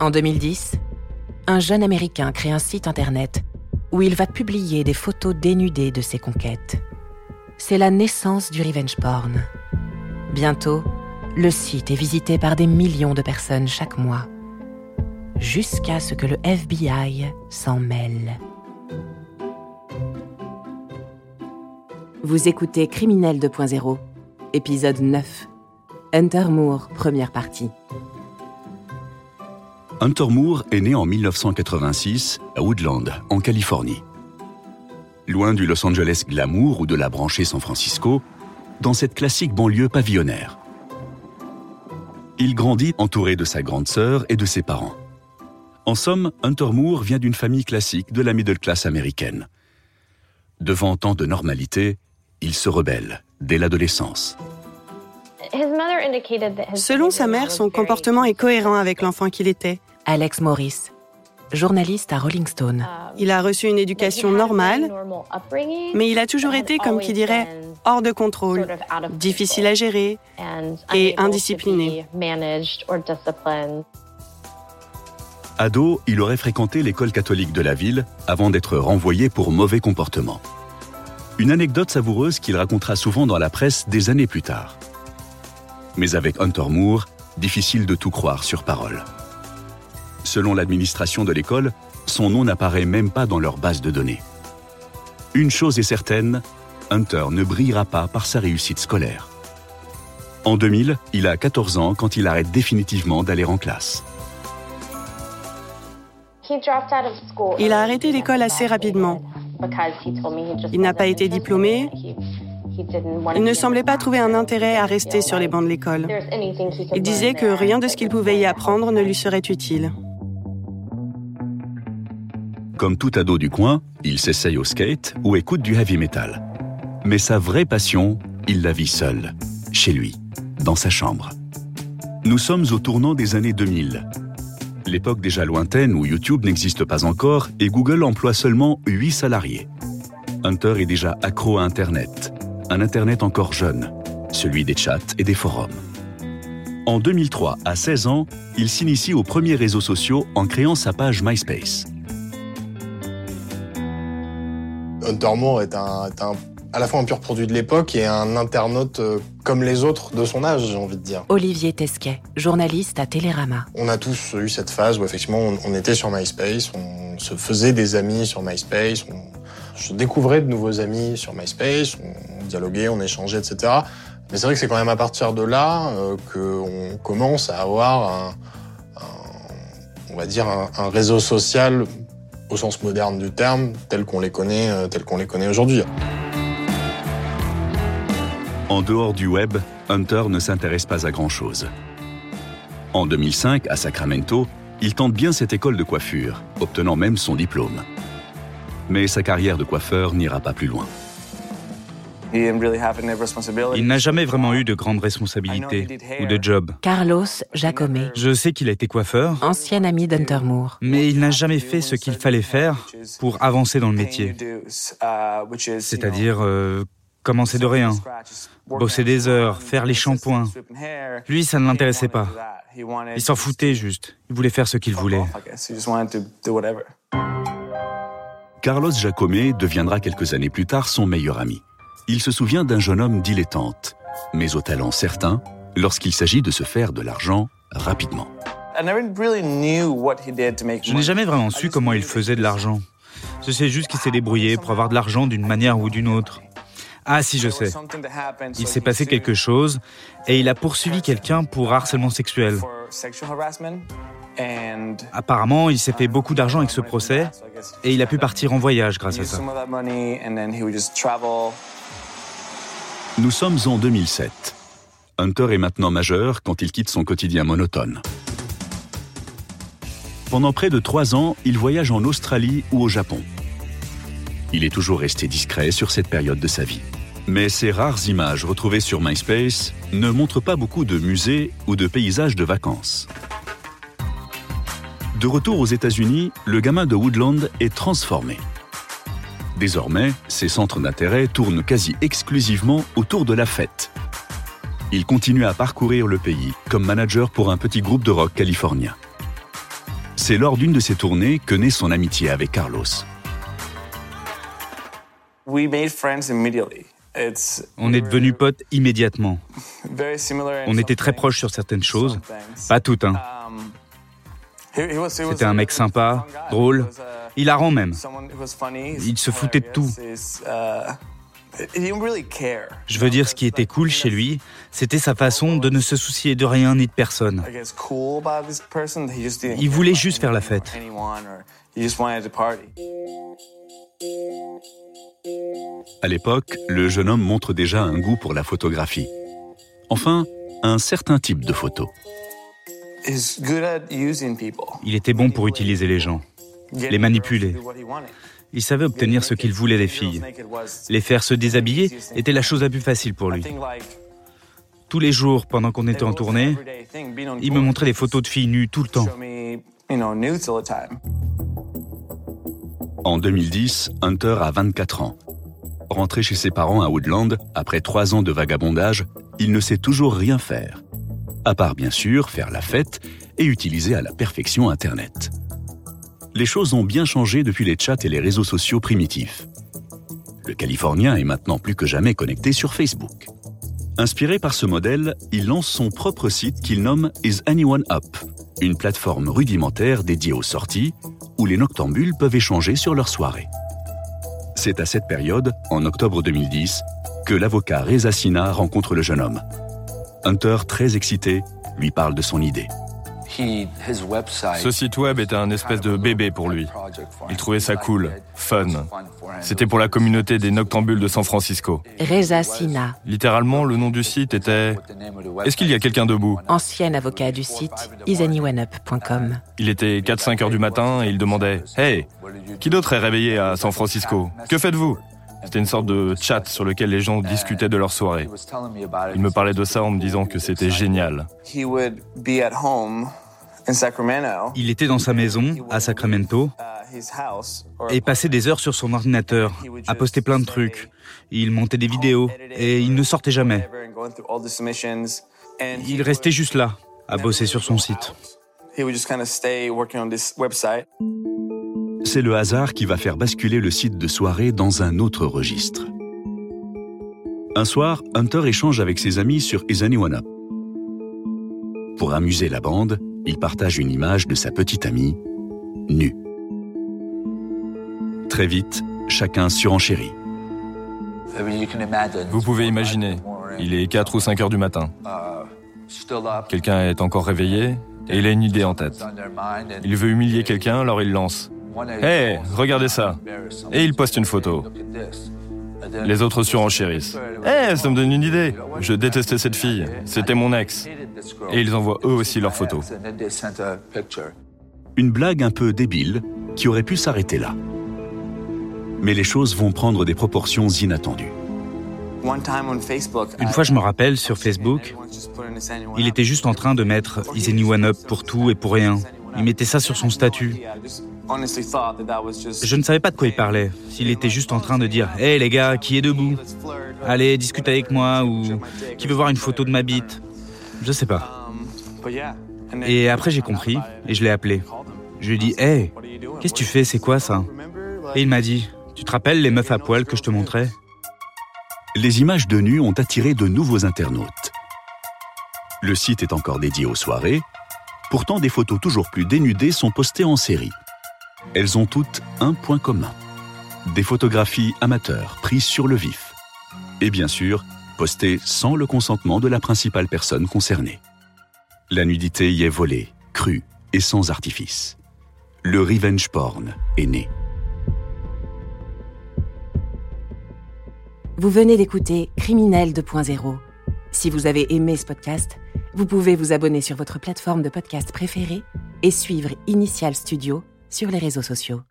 En 2010, un jeune Américain crée un site internet où il va publier des photos dénudées de ses conquêtes. C'est la naissance du revenge porn. Bientôt, le site est visité par des millions de personnes chaque mois, jusqu'à ce que le FBI s'en mêle. Vous écoutez Criminel 2.0, épisode 9. Hunter Moore, première partie. Hunter Moore est né en 1986 à Woodland, en Californie. Loin du Los Angeles glamour ou de la branchée San Francisco, dans cette classique banlieue pavillonnaire. Il grandit entouré de sa grande sœur et de ses parents. En somme, Hunter Moore vient d'une famille classique de la middle class américaine. Devant tant de normalité, il se rebelle dès l'adolescence. Selon sa mère, son comportement est cohérent avec l'enfant qu'il était. Alex Morris, journaliste à Rolling Stone. Il a reçu une éducation normale, mais il a toujours été, comme qui dirait, hors de contrôle, difficile à gérer et indiscipliné. Ado, il aurait fréquenté l'école catholique de la ville avant d'être renvoyé pour mauvais comportement. Une anecdote savoureuse qu'il racontera souvent dans la presse des années plus tard. Mais avec Hunter Moore, difficile de tout croire sur parole. Selon l'administration de l'école, son nom n'apparaît même pas dans leur base de données. Une chose est certaine, Hunter ne brillera pas par sa réussite scolaire. En 2000, il a 14 ans quand il arrête définitivement d'aller en classe. Il a arrêté l'école assez rapidement. Il n'a pas été diplômé. Il ne semblait pas trouver un intérêt à rester sur les bancs de l'école. Il disait que rien de ce qu'il pouvait y apprendre ne lui serait utile. Comme tout ado du coin, il s'essaye au skate ou écoute du heavy metal. Mais sa vraie passion, il la vit seul, chez lui, dans sa chambre. Nous sommes au tournant des années 2000. L'époque déjà lointaine où YouTube n'existe pas encore et Google emploie seulement 8 salariés. Hunter est déjà accro à Internet, un Internet encore jeune, celui des chats et des forums. En 2003, à 16 ans, il s'initie aux premiers réseaux sociaux en créant sa page MySpace. Hunter Moore est un, à la fois un pur produit de l'époque et un internaute euh, comme les autres de son âge, j'ai envie de dire. Olivier Tesquet, journaliste à Télérama. On a tous eu cette phase où effectivement on, était sur MySpace, on se faisait des amis sur MySpace, on, je découvrais de nouveaux amis sur MySpace, on dialoguait, on échangeait, etc. Mais c'est vrai que c'est quand même à partir de là euh, qu'on commence à avoir un, on va dire un réseau social au sens moderne du terme, tel qu'on les connaît, euh, tel qu'on les connaît aujourd'hui. En dehors du web, Hunter ne s'intéresse pas à grand-chose. En 2005, à Sacramento, il tente bien cette école de coiffure, obtenant même son diplôme. Mais sa carrière de coiffeur n'ira pas plus loin. Il n'a jamais vraiment eu de grandes responsabilités ou de job. Carlos Jacome. Je sais qu'il a été coiffeur. Ancien ami d'Hunter Moore. Mais il n'a jamais fait ce qu'il fallait faire pour avancer dans le métier. C'est-à-dire euh, commencer de rien, bosser des heures, faire les shampoings. Lui, ça ne l'intéressait pas. Il s'en foutait juste. Il voulait faire ce qu'il voulait. Carlos Jacome deviendra quelques années plus tard son meilleur ami il se souvient d'un jeune homme dilettante, mais au talent certain lorsqu'il s'agit de se faire de l'argent rapidement. Je n'ai jamais vraiment su comment il faisait de l'argent. Je sais juste qu'il s'est débrouillé pour avoir de l'argent d'une manière ou d'une autre. Ah si, je sais. Il s'est passé quelque chose et il a poursuivi quelqu'un pour harcèlement sexuel. Apparemment, il s'est fait beaucoup d'argent avec ce procès et il a pu partir en voyage grâce à ça. Nous sommes en 2007. Hunter est maintenant majeur quand il quitte son quotidien monotone. Pendant près de trois ans, il voyage en Australie ou au Japon. Il est toujours resté discret sur cette période de sa vie. Mais ces rares images retrouvées sur MySpace ne montrent pas beaucoup de musées ou de paysages de vacances. De retour aux États-Unis, le gamin de Woodland est transformé. Désormais, ses centres d'intérêt tournent quasi exclusivement autour de la fête. Il continue à parcourir le pays comme manager pour un petit groupe de rock californien. C'est lors d'une de ces tournées que naît son amitié avec Carlos. On est devenus potes immédiatement. On était très proches sur certaines choses, pas toutes. Hein. C'était un mec sympa, drôle, hilarant même. Il se foutait de tout. Je veux dire, ce qui était cool chez lui, c'était sa façon de ne se soucier de rien ni de personne. Il voulait juste faire la fête. À l'époque, le jeune homme montre déjà un goût pour la photographie. Enfin, un certain type de photo. Il était bon pour utiliser les gens, les manipuler. Il savait obtenir ce qu'il voulait des filles. Les faire se déshabiller était la chose la plus facile pour lui. Tous les jours, pendant qu'on était en tournée, il me montrait des photos de filles nues tout le temps. En 2010, Hunter a 24 ans. Rentré chez ses parents à Woodland, après trois ans de vagabondage, il ne sait toujours rien faire. À part bien sûr faire la fête et utiliser à la perfection Internet les choses ont bien changé depuis les chats et les réseaux sociaux primitifs. Le Californien est maintenant plus que jamais connecté sur Facebook. Inspiré par ce modèle, il lance son propre site qu'il nomme Is Anyone Up, une plateforme rudimentaire dédiée aux sorties où les noctambules peuvent échanger sur leur soirée. C'est à cette période, en octobre 2010, que l'avocat Reza Sina rencontre le jeune homme. Hunter, très excité, lui parle de son idée. Ce site web était un espèce de bébé pour lui. Il trouvait ça cool, fun. C'était pour la communauté des noctambules de San Francisco. Reza Sina. Littéralement, le nom du site était Est-ce qu'il y a quelqu'un debout? Ancien avocat du site isanywanup.com. Il était 4-5 heures du matin et il demandait Hey, qui d'autre est réveillé à San Francisco? Que faites-vous? C'était une sorte de chat sur lequel les gens discutaient de leur soirée. Il me parlait de ça en me disant que c'était génial. Il était dans sa maison, à Sacramento, et passait des heures sur son ordinateur, à poster plein de trucs. Il montait des vidéos, et il ne sortait jamais. Il restait juste là, à bosser sur son site. C'est le hasard qui va faire basculer le site de soirée dans un autre registre. Un soir, Hunter échange avec ses amis sur Is Anyone Pour amuser la bande, il partage une image de sa petite amie, nue. Très vite, chacun surenchérit. Vous pouvez imaginer, il est 4 ou 5 heures du matin. Quelqu'un est encore réveillé et il a une idée en tête. Il veut humilier quelqu'un, alors il lance. Hé, hey, regardez ça. Et il poste une photo. Les autres surenchérissent. Hé, ça me donne une idée. Je détestais cette fille. C'était mon ex. Et ils envoient eux aussi leurs photos. Une blague un peu débile qui aurait pu s'arrêter là. Mais les choses vont prendre des proportions inattendues. Une fois, je me rappelle, sur Facebook, il était juste en train de mettre Is anyone up pour tout et pour rien. Il mettait ça sur son statut. Je ne savais pas de quoi il parlait. S'il était juste en train de dire Hé hey, les gars, qui est debout? Allez, discute avec moi ou qui veut voir une photo de ma bite? Je sais pas. Et après j'ai compris et je l'ai appelé. Je lui ai dit Hé, hey, qu'est-ce que tu fais? C'est quoi ça? Et il m'a dit Tu te rappelles les meufs à poil que je te montrais? Les images de nu ont attiré de nouveaux internautes. Le site est encore dédié aux soirées. Pourtant, des photos toujours plus dénudées sont postées en série. Elles ont toutes un point commun. Des photographies amateurs prises sur le vif. Et bien sûr, postées sans le consentement de la principale personne concernée. La nudité y est volée, crue et sans artifice. Le revenge porn est né. Vous venez d'écouter Criminel 2.0. Si vous avez aimé ce podcast, vous pouvez vous abonner sur votre plateforme de podcast préférée et suivre Initial Studio sur les réseaux sociaux.